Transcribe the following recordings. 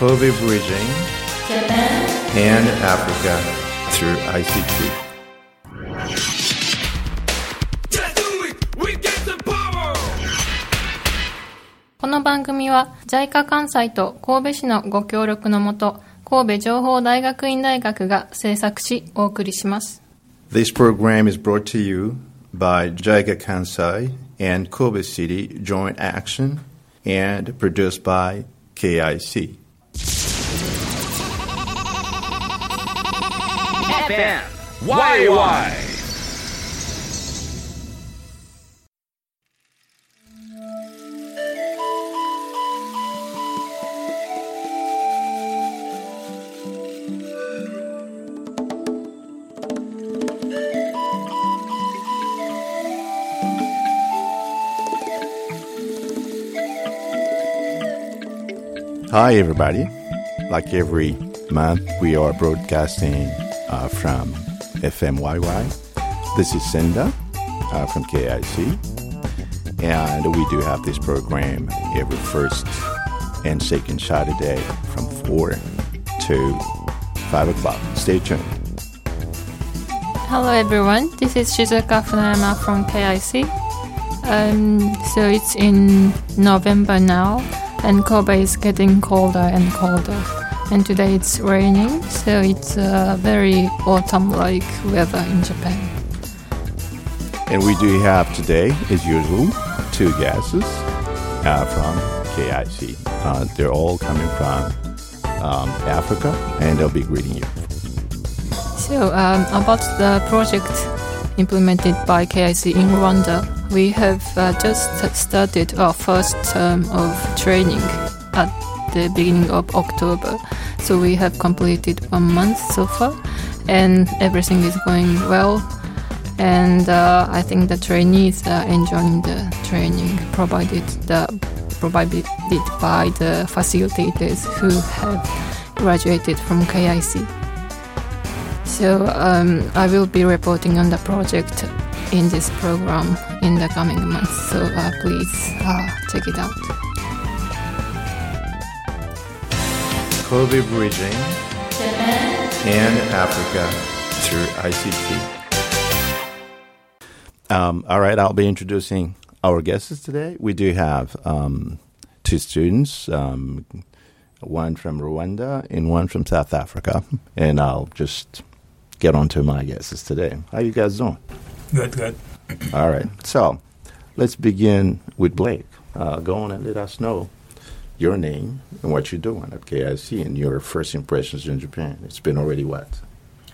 Kobe bridging Japan and Africa through ICT. We get the power! この番組は JICA 関西と神戸市のご協力のもと神戸情報大学院大学が制作しお送りします This program is brought to you by JICA Kansai and Kobe City Joint Action and produced by KIC. FM! Hi, everybody. Like every month, we are broadcasting uh, from FMYY. This is Senda uh, from KIC. And we do have this program every first and second Saturday from 4 to 5 o'clock. Stay tuned. Hello everyone, this is Shizuka Funayama from KIC. Um, so it's in November now, and Kobe is getting colder and colder. And today it's raining, so it's uh, very autumn-like weather in Japan. And we do have today, as usual, two guests uh, from KIC. Uh, they're all coming from um, Africa, and they'll be greeting you. So um, about the project implemented by KIC in Rwanda, we have uh, just started our first term of training at the beginning of October. So we have completed one month so far, and everything is going well. And uh, I think the trainees are enjoying the training provided the provided by the facilitators who have graduated from KIC. So um, I will be reporting on the project in this program in the coming months. So uh, please uh, check it out. Kobe bridging Japan and Africa through ICT. Um, all right, I'll be introducing our guests today. We do have um, two students, um, one from Rwanda and one from South Africa, and I'll just get on to my guests today. How you guys doing? Good, good. All right, so let's begin with Blake. Uh, go on and let us know your name and what you're doing at KIC and your first impressions in Japan. It's been already what,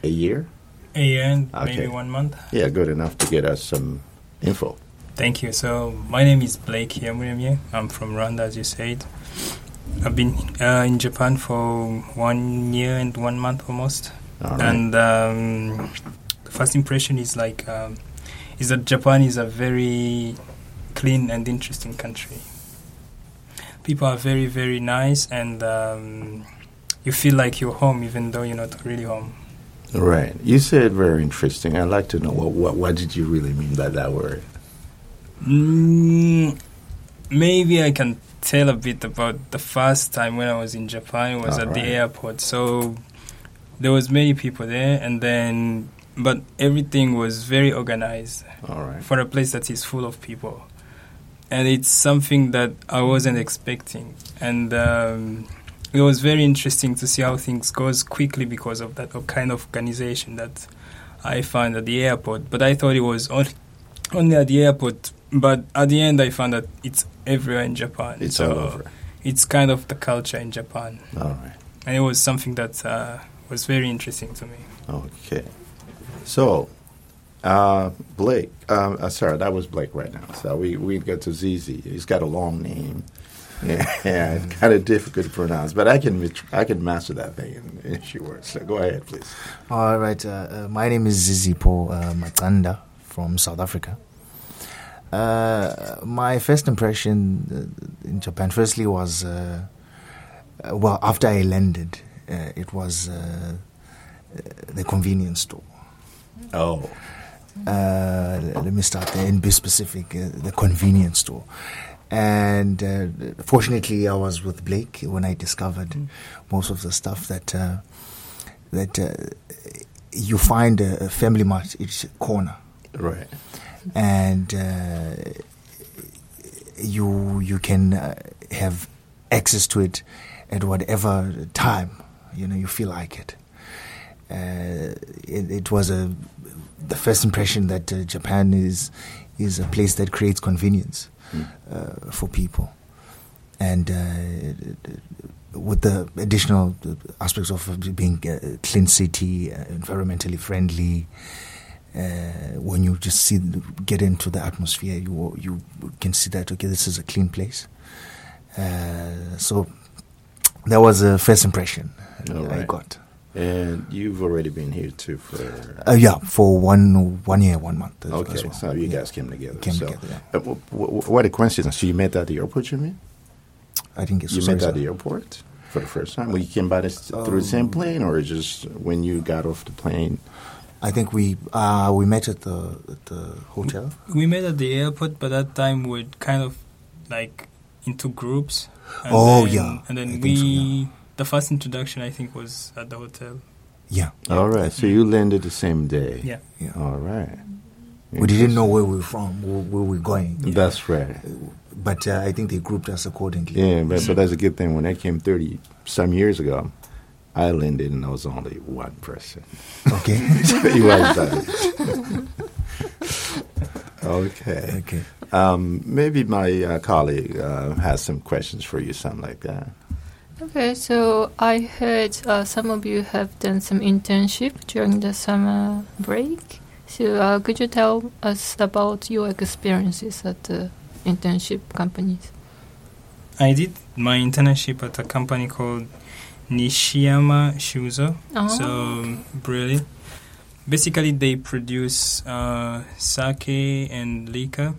a year? A year and Okay. maybe one month. Yeah, good enough to get us some info. Thank you. So my name is Blake Yamuremye. I'm from Rwanda, as you said. I've been uh, in Japan for one year and one month almost. Right. And um, the first impression is like um, is that Japan is a very clean and interesting country. People are very very nice, and um, you feel like you're home even though you're not really home. right. You said very interesting. I'd like to know what, what what did you really mean by that word? Mm, maybe I can tell a bit about the first time when I was in Japan. Was at the airport. So there was many people there, and then but everything was very organized All right. for a place that is full of people, and it's something that I wasn't expecting, and. Um, it was very interesting to see how things goes quickly because of that kind of organization that I found at the airport. But I thought it was on, only at the airport. But at the end, I found that it's everywhere in Japan. It's So all over. It's kind of the culture in Japan, All right. and it was something that uh, was very interesting to me. Okay. So, uh, Blake, um, uh, sorry, that was Blake right now. So we, we get to ZZ. He's got a long name. Yeah, it's kind of difficult to pronounce, but I can I can master that thing in, in a few words. So go ahead, please. All right. Uh, uh, my name is Zizipo uh, Matanda from South Africa. Uh, my first impression uh, in Japan, firstly, was uh, uh, well after I landed, uh, it was uh, uh, the convenience store. Oh, Uh, let me start there and be specific. Uh, the convenience store. And uh, fortunately, I was with Blake when I discovered most of the stuff that uh, that uh, you find a, FamilyMart each corner, Right. and uh, you you can uh, have access to it at whatever time you know you feel like it. Uh, it, it was a the first impression that uh, Japan is is a place that creates convenience uh, for people, and uh, with the additional aspects of being a clean city, uh, environmentally friendly. Uh, when you just see get into the atmosphere, you you can see that okay, this is a clean place. Uh, so that was a first impression All I right. got. And you've already been here too for. Uh, yeah, for one one year, one month. as- okay, as well. so you Yeah. guys came together. Came so, together, uh, w- w- what a coincidence! So you met at the airport, you mean? I think it's You sorry, met at the airport for the first time. Well, you came by this through the same plane, or just when you got off the plane? I think we uh, we met at the at the hotel. We met at the airport, but that time we're kind of like into groups. And Oh, then- yeah. And then think we, so, yeah. The first introduction I think was at the hotel. Yeah, All right, so you landed the same day. Yeah. yeah. All right. We didn't know where we were from, where, where we were going, That's right. but uh, I think they grouped us accordingly. Yeah, but so that's a good thing. When I came thirty some years ago, I landed and I was only one person. Okay. you was that. okay. okay. Um, maybe my uh, colleague uh, has some questions for you, something like that. Okay, so I heard uh, some of you have done some internship during the summer break. So uh, could you tell us about your experiences at the internship companies? I did my internship at a company called Nishiyama Shuzo. Oh. So really, basically they produce uh, sake and liquor.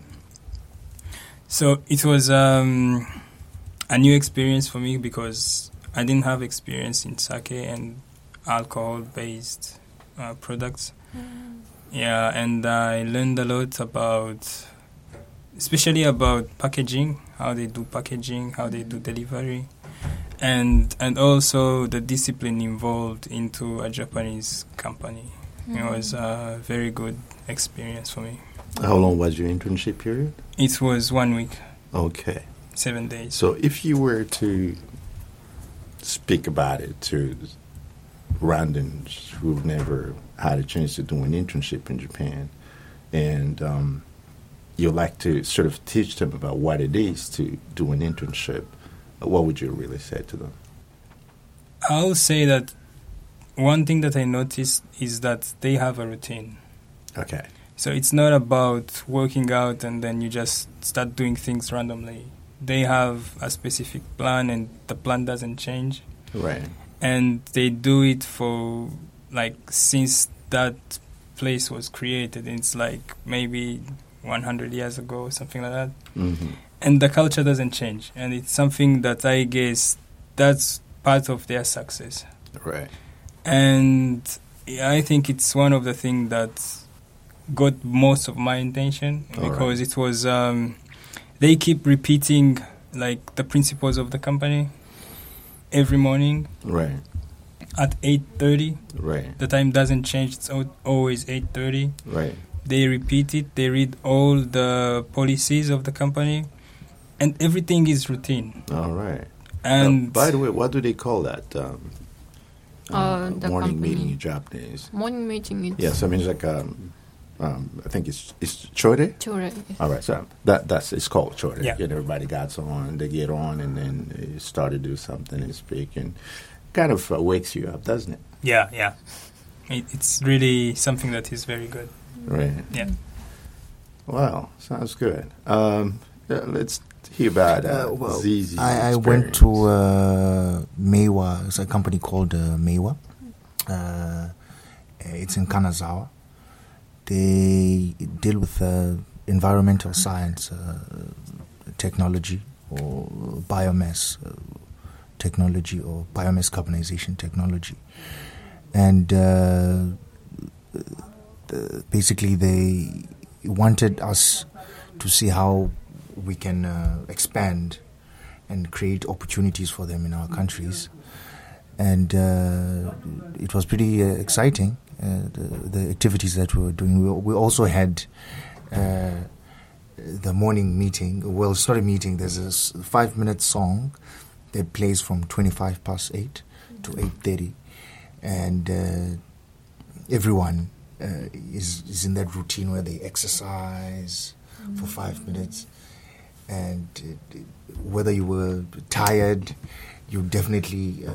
So it was um, a new experience for me because I didn't have experience in sake and alcohol-based uh, products. Yeah, and I learned a lot about, especially about packaging, how they do packaging, how they do delivery and and also the discipline involved into a Japanese company. It was a very good experience for me. How long was your internship period? It was one week, Okay. Seven days. So if you were to speak about it to randoms who've never had a chance to do an internship in Japan, and um, you'd like to sort of teach them about what it is to do an internship, what would you really say to them? I'll say that one thing that I noticed is that they have a routine. Okay. So it's not about working out and then you just start doing things randomly. They have a specific plan and the plan doesn't change. Right. and they do it for like since that place was created it's like maybe 100 years ago or something like that hmm and the culture doesn't change and it's something that i guess that's part of their success Right. and i think it's one of the things that got most of my attention All right. because it was um, they keep repeating like the principles of the company every morning Right. at 8.30 Right. the time doesn't change it's always 8.30 Right. they repeat it they read all the policies of the company and everything is routine All right. and Uh, by the way, what do they call that? Um, Uh, the morning company. meeting in Japanese. Morning meeting is Yes, I mean it's like um, um, I think it's it's chore. Chore. All right, so that that's it's called chore. Yeah. And everybody gets on, they get on, and then they start to do something and speak, and kind of uh, wakes you up, doesn't it? yeah yeah it, it's really something that is very good Right. yeah Wow, sounds good. Um, yeah, let's hear about uh, Uh, well, ZZ's I, I went to uh, Meiwa. It's a company called uh, Meiwa. Uh, it's in Kanazawa. They deal with uh, environmental science, uh, technology, or biomass uh, technology, or biomass carbonization technology. And uh, basically, they wanted us to see how we can uh, expand and create opportunities for them in our countries. And uh, it was pretty uh, exciting, the, the activities that we were doing. We, we also had uh, the morning meeting. Well, it's not a meeting, there's a five minute song that plays from 25 past 8 to 8.30. And uh, everyone uh, is, is in that routine where they exercise for five minutes. And uh, whether you were tired, you definitely uh,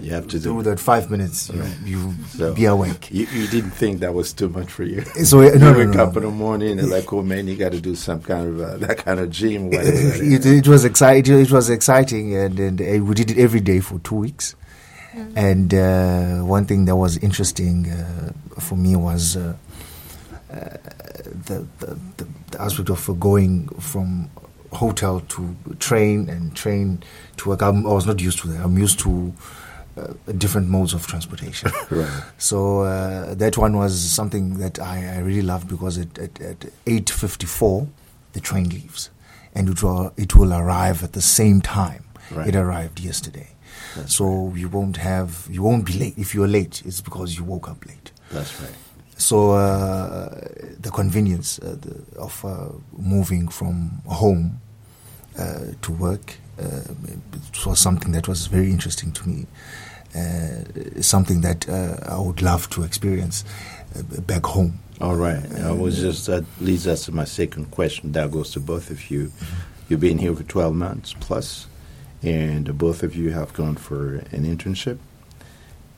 You have to through do. that five minutes, you, you So- be awake. You, you didn't think that was too much for you. So uh, you no, no, wake no, up no. in the morning and like, oh man, you got to do some kind of uh, that kind of gym. Whatever that it, is. it was exciting. It was exciting, and, and uh, we did it every day for two weeks. And uh, one thing that was interesting uh, for me was uh, uh, the, the, the, the aspect of going from hotel to train and train to work. I'm, I was not used to that. I'm used to uh, different modes of transportation. Right. So uh, that one was something that I, I really loved because at, at, at 8.54, the train leaves. And it will, it will arrive at the same time Right. it arrived yesterday. so you won't have, you won't be late. If you're late, it's because you woke up late. That's right. So uh, the convenience uh, the, of uh, moving from home uh, to work uh, was something that was very interesting to me. Uh, something that uh, I would love to experience uh, back home. All right. I was just that leads us to my second question. That goes to both of you. You've been here for 12 months plus, and both of you have gone for an internship.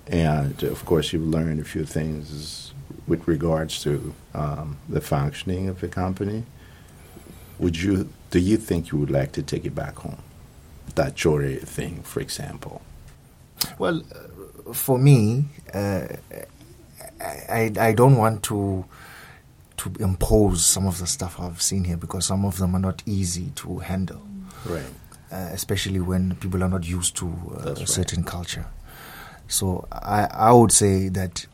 And of course, you've learned a few things with regards to um, the functioning of the company. Would you? Do you think you would like to take it back home? That Chore thing, for example. Well, uh, for me, uh, I, I don't want to to impose some of the stuff I've seen here because some of them are not easy to handle. Right. uh, especially when people are not used to uh, a right. certain culture. So I, I would say that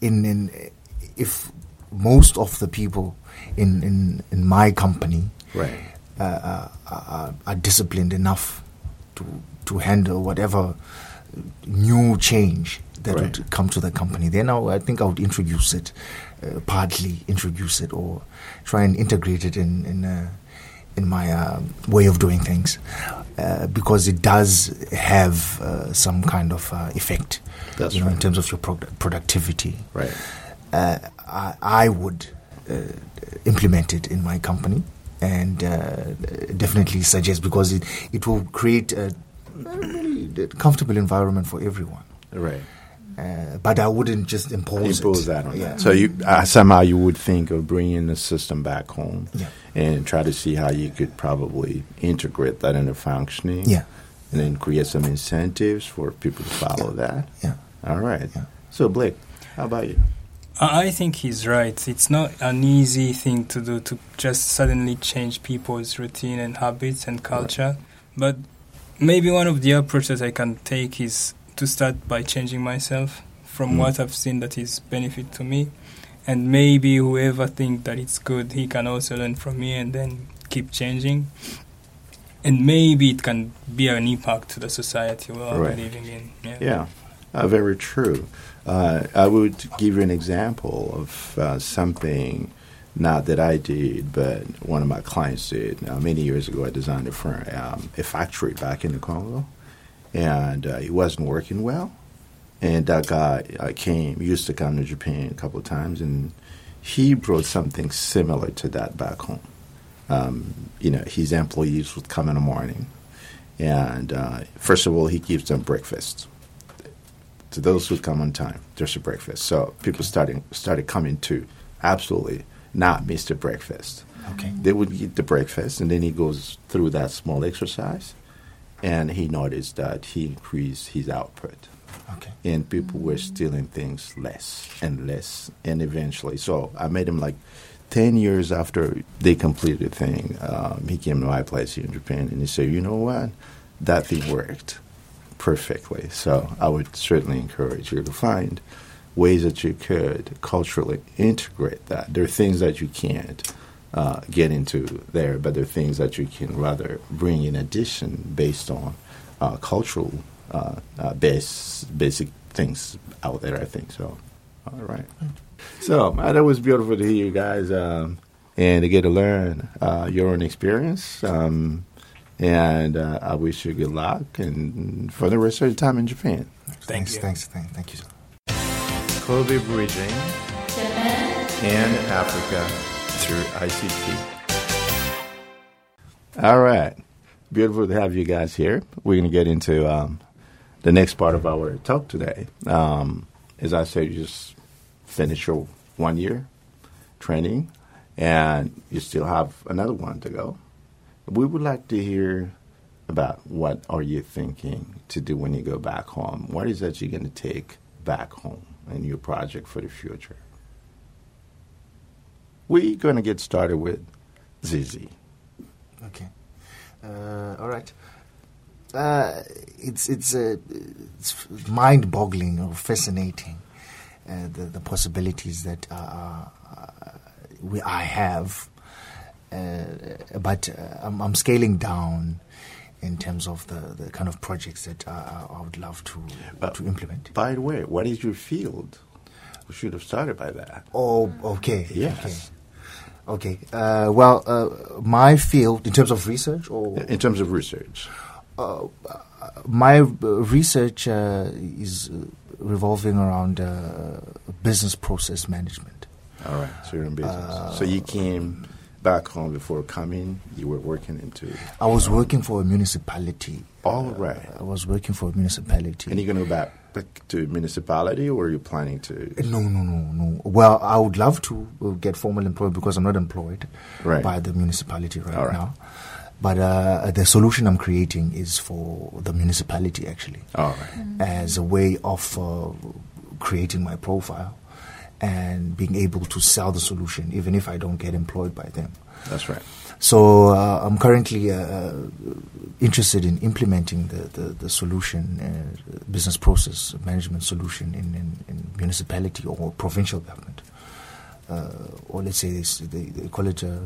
in, in if most of the people in, in, in my company Right. uh, uh, are, are disciplined enough to to handle whatever new change that Right. would come to the company, then I, I think I would introduce it, uh, partly introduce it, or try and integrate it in in uh, in my uh, way of doing things, uh, because it does have uh, some kind of uh, effect, That's you know, in terms of your product productivity Right. Uh, I, I would uh, implement it in my company and uh, definitely suggest because it, it will create a really comfortable environment for everyone. Right. Uh, but I wouldn't just impose, impose it. that on yeah. that. So you uh, somehow you would think of bringing the system back home Yeah. and try to see how you could probably integrate that into functioning. Yeah. And then create some incentives for people to follow that. Yeah. All right. So Blake, how about you? I think he's right. It's not an easy thing to do to just suddenly change people's routine and habits and culture. But maybe one of the approaches I can take is to start by changing myself from Mm. what I've seen that is benefit to me. And maybe whoever thinks that it's good, he can also learn from me and then keep changing. And maybe it can be an impact to the society we are Right. living in. Yeah. Yeah, uh, very true. Uh, I would give you an example of uh, something not that I did, but one of my clients did. Uh, many years ago, I designed a, firm, um, a factory back in the Congo, and uh, it wasn't working well. And that guy uh, came, used to come to Japan a couple of times, and he brought something similar to that back home. Um, you know, his employees would come in the morning, and uh, first of all, he gives them breakfast to those who come on time. There's a breakfast, so people started started coming to absolutely not miss the breakfast. Okay. They would eat the breakfast, and then he goes through that small exercise, and he noticed that he increased his output Okay. and people were stealing things less and less and eventually so i made him like 10 years after they completed the thing um, he came to my place here in japan and he said you know what that thing worked perfectly so i would certainly encourage you to find ways that you could culturally integrate that there are things that you can't uh, get into there, but there are things that you can rather bring in addition based on uh, cultural uh, uh, base, basic things out there, I think. So, all right. So, that was beautiful to hear you guys um, and to get to learn uh, your own experience. Um, and uh, I wish you good luck and for the rest of your time in Japan. Thanks, thanks, thank, thank you. Kobe Bridging Japan, and Africa through ICT. All right. Beautiful to have you guys here. We're going to get into um, the next part of our talk today. Um, as I said, you just finished your one year training and you still have another one to go. We would like to hear about what are you thinking to do when you go back home? What is that you're going to take back home in your project for the future? We're going to get started with Zizi. Okay. Uh, all right. Uh, it's it's uh, it's mind-boggling or fascinating uh, the the possibilities that uh, uh, we I have, but uh, I'm, I'm scaling down in terms of the, the kind of projects that uh, I would love to Uh, to implement. By the way, what is your field? We should have started by that. Oh, okay. Yes. Okay. Okay. Uh, well, uh, my field in terms of research, or In terms of research. my uh, research uh, is uh, revolving around uh, business process management. All right, so you're in business. so you came back home before coming. You were working into. I was working for a municipality. All right. I was working for a municipality. And you're going to go back, back to municipality, or are you planning to? No, no, no, no. Well, I would love to uh, get formal employment because I'm not employed Right. by the municipality right, right. now. But uh, the solution I'm creating is for the municipality actually, All right. as a way of uh, creating my profile and being able to sell the solution, even if I don't get employed by them. That's right. So uh, I'm currently uh, interested in implementing the, the, the solution, uh, business process management solution in, in, in municipality or provincial government. Uh, or let's say this, they, they call it uh,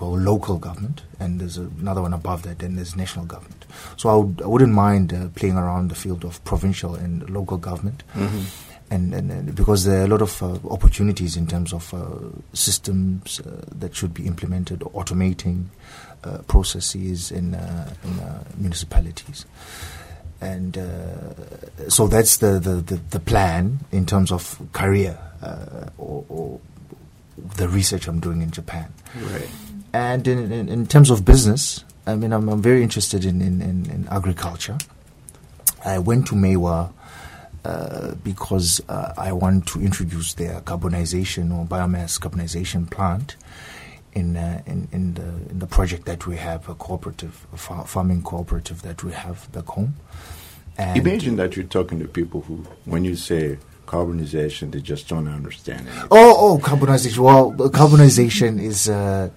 well, local government, and there's another one above that, and there's national government. So I, would, I wouldn't mind uh, playing around the field of provincial and local government and, and, and because there are a lot of uh, opportunities in terms of uh, systems uh, that should be implemented, automating uh, processes in, uh, in uh, municipalities. And uh, so that's the, the, the, the plan in terms of career uh, or, or the research I'm doing in Japan. Right. And in, in, in terms of business, I mean, I'm, I'm very interested in, in, in, in agriculture. I went to Meiwa uh, because uh, I want to introduce their carbonization or biomass carbonization plant in, uh, in, in, the, in the project that we have, a cooperative, a fa- farming cooperative that we have back home. And Imagine that you're talking to people who, when you say carbonization, they just don't understand it. Oh, oh, carbonization. Well, carbonization is uh,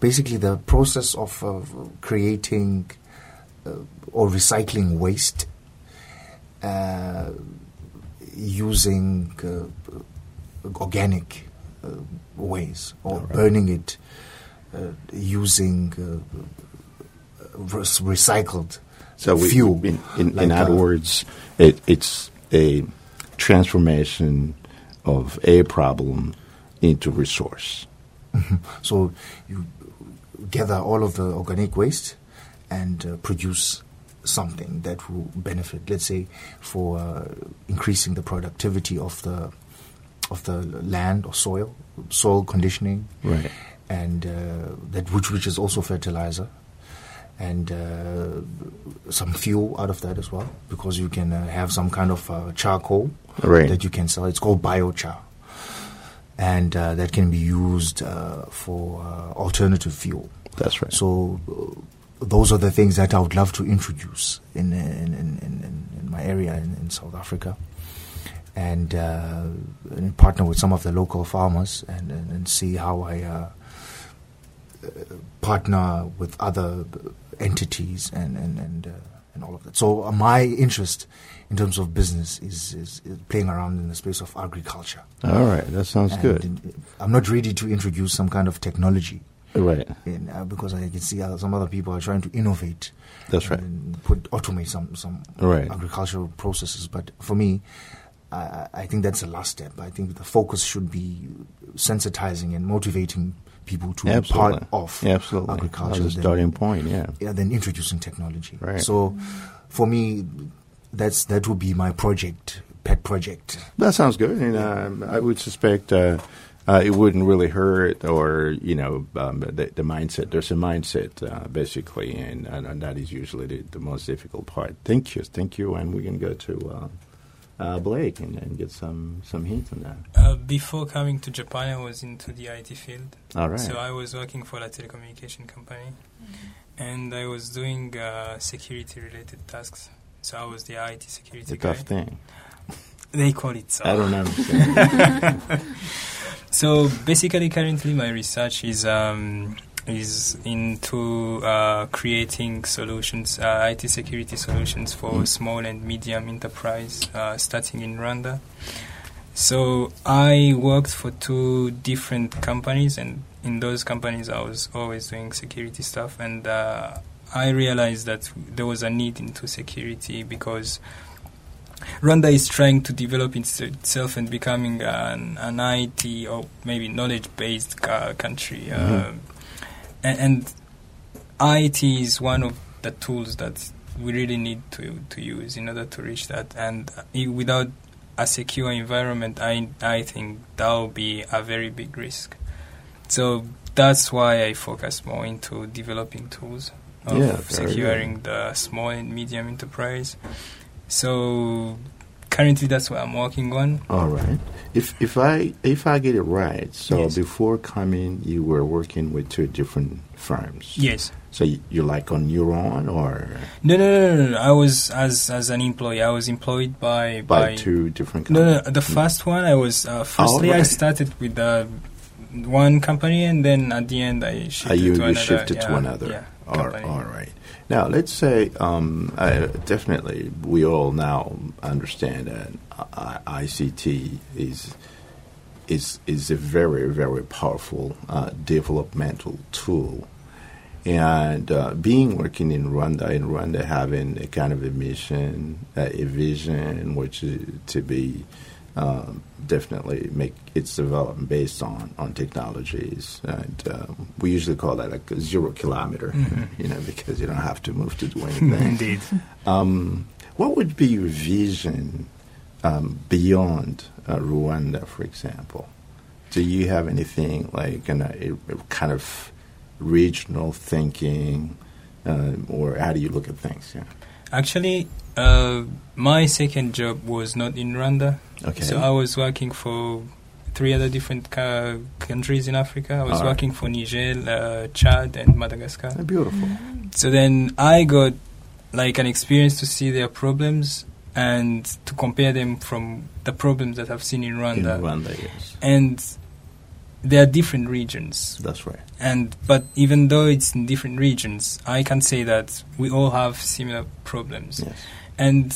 basically the process of uh, creating uh, or recycling waste uh, using uh, organic uh, ways or burning it uh, using uh, recycled So we, fuel. in, in, like, in other words, it, it's a transformation of a problem into resource. So you gather all of the organic waste and uh, produce something that will benefit. Let's say for uh, increasing the productivity of the of the land or soil, soil conditioning, Right. and uh, that which which is also fertilizer. And uh, some fuel out of that as well, because you can uh, have some kind of uh, charcoal Right. that you can sell. It's called biochar and uh, that can be used uh, for uh, alternative fuel. That's right. So uh, those are the things that I would love to introduce in in, in, in, my area in, South Africa, and, uh, and partner with some of the local farmers and, and, and see how I uh, uh, partner with other entities and and and, uh, and all of that. So uh, my interest in terms of business is, is, is playing around in the space of agriculture. All right, that sounds And good. I'm not ready to introduce some kind of technology Right. And, uh, because I can see uh, some other people are trying to innovate. That's right. Put automate some some Right. agricultural processes. But for me, I, I- think that's the last step. I think the focus should be sensitizing and motivating people to be part of Absolutely. agriculture. That's the starting point, yeah. yeah, then introducing technology. Right. So, for me, that's that would be my project, pet project. That sounds good, and um, I would suspect uh, uh, it wouldn't really hurt, or you know, um, the, the mindset. There's a mindset uh, basically, and, and, and that is usually the, the most difficult part. Thank you, thank you, and we can go to uh, uh, Blake and, and get some some hints on that. Uh, before coming to Japan, I was into the IT field. All right. So I was working for a telecommunication company, and I was doing uh, security-related tasks. So I was the IT security it's a guy. tough thing. They call it so. I don't understand. So basically, currently my research is um, is into uh, creating solutions, uh, IT security solutions for Mm. small and medium enterprise, uh, starting in Rwanda. So I worked for two different companies, and in those companies, I was always doing security stuff, and uh, I realized that there was a need into security because Rwanda is trying to develop its- itself and becoming an, an IT or maybe knowledge-based ca- country, Mhm. Um and, and IT is one of the tools that we really need to to use in order to reach that. And without a secure environment, I I think that will be a very big risk. So that's why I focus more into developing tools of Yeah, securing the small and medium enterprise. So currently, that's what I'm working on. All right. If if I if I get it right, so Yes. before coming, you were working with two different firms. Yes. So you- you're like on your own, or No, no, no, no. I was as as an employee. I was employed by by, two different No, companies? no. The first one, I was uh, firstly I started with uh, one company, and then at the end I shifted you, to you another. shifted yeah, to another. Yeah, all, company. all right. Now, let's say um, uh, definitely we all now understand that ICT is is is a very very powerful uh, developmental tool. And uh, being working in Rwanda, in Rwanda having a kind of a mission, uh, a vision, which is to be um, definitely make its development based on, on technologies. And um, we usually call that like a zero kilometer, Mhm. you know, because you don't have to move to do anything. Indeed. um, what would be your vision um, beyond uh, Rwanda, for example? Do you have anything like an, a, a kind of regional thinking, um, or how do you look at things? Yeah. Actually, uh, my second job was not in Rwanda. Okay. So I was working for three other different ca- countries in Africa. I was right. working for Niger, uh, Chad, and Madagascar. Uh, beautiful. So then I got like an experience to see their problems and to compare them from the problems that I've seen in Rwanda. In Rwanda. Yes. And there are different regions. That's right. And but even though it's in different regions, I can say that we all have similar problems. Yes. And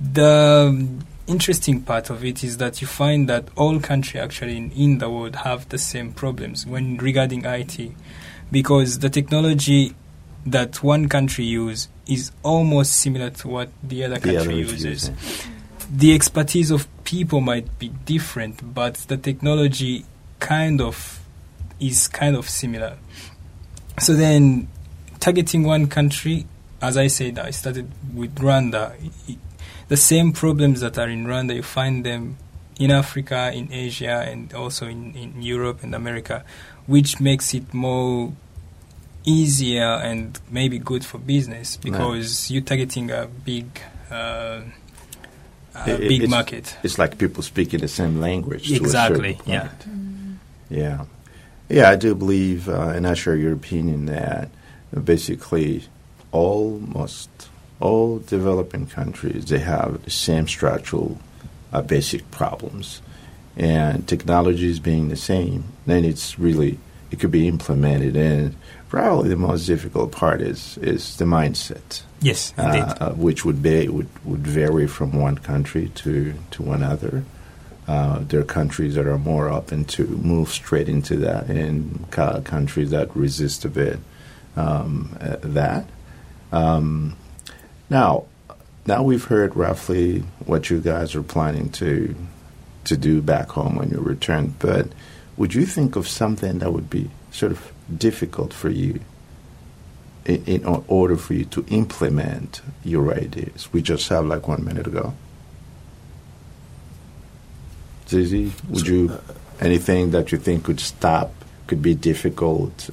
the um, interesting part of it is that you find that all countries actually in, in the world have the same problems when regarding IT, because the technology that one country use is almost similar to what the other The country other uses. The expertise of people might be different, but the technology kind of is kind of similar. So then, targeting one country, as I said, I started with Rwanda. The same problems that are in Rwanda, you find them in Africa, in Asia, and also in, in Europe and America, which makes it more easier and maybe good for business because you're targeting a big, uh, a It- big it's- market. It's like people speaking the same language. Exactly, yeah. point. Yeah. Yeah, I do believe, uh, and I share your opinion that basically almost all developing countries they have the same structural uh, basic problems, and technologies being the same, then it's really it could be implemented. And probably the most difficult part is is the mindset Yes, indeed. uh, uh, which would be would, would vary from one country to to another. uh, there are countries that are more open to move straight into that, and ca- countries that resist a bit um, uh, that. Um, now, now we've heard roughly what you guys are planning to to do back home when you return. But would you think of something that would be sort of difficult for you in, in order for you to implement your ideas? We just have like one minute ago. Zizi, would you anything that you think could stop, could be difficult,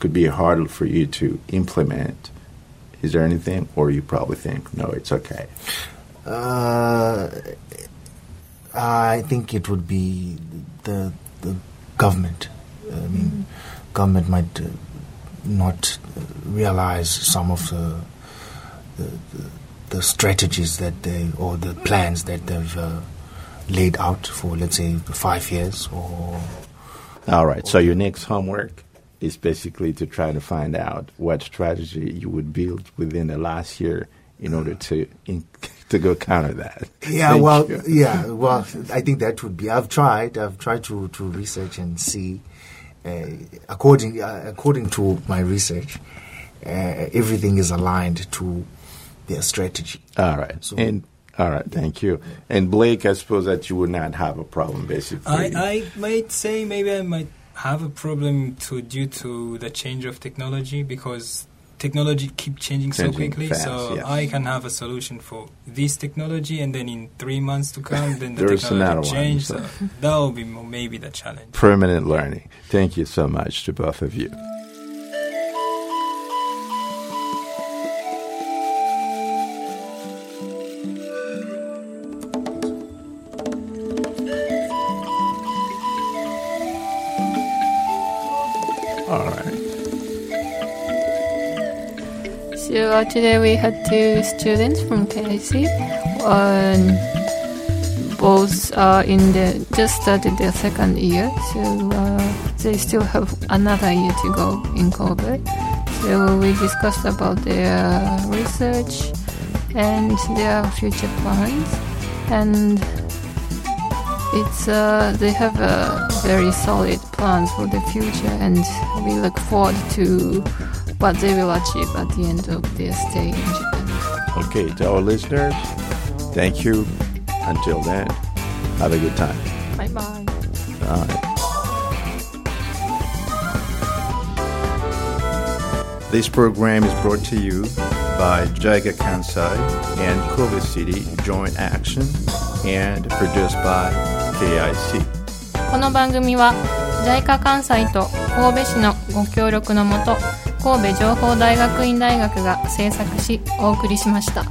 could be harder for you to implement? Is there anything, or you probably think no, it's okay? Uh, I think it would be the the government. I mean, government might uh, not realize some of the the, the the strategies that they or the plans that they've uh, laid out for, let's say, five years or. All right. So your next homework is basically to try to find out what strategy you would build within the last year in order to in, to go counter that. Yeah, Thank well, you. yeah, well, I think that would be. I've tried. I've tried to, to research and see. Uh, according uh, according to my research, uh, everything is aligned to their strategy. All right. So- and all right. Thank you. And Blake, I suppose that you would not have a problem, basically. I, I might say maybe I might have a problem to due to the change of technology because technology keep changing so quickly. fast, so yes. I can have a solution for this technology, and then in three months to come, then the technology change. so- So that will be maybe the challenge. Permanent learning. Thank you so much to both of you. Uh, today we had two students from KIC. Um, both are in the just started their second year, so uh, they still have another year to go in Kobe. So we discussed about their research and their future plans, and it's uh, they have a very solid plans for the future, and we look forward to what they will achieve at the end of their stay in Japan. Okay, to our listeners, thank you. Until then, have a good time. Bye bye. Right. This program is brought to you by Jaiga Kansai and Kobe City Joint Action and produced by KIC. この番組は JICA 関西と神戸市のご協力のもと神戸情報大学院大学が制作しお送りしました。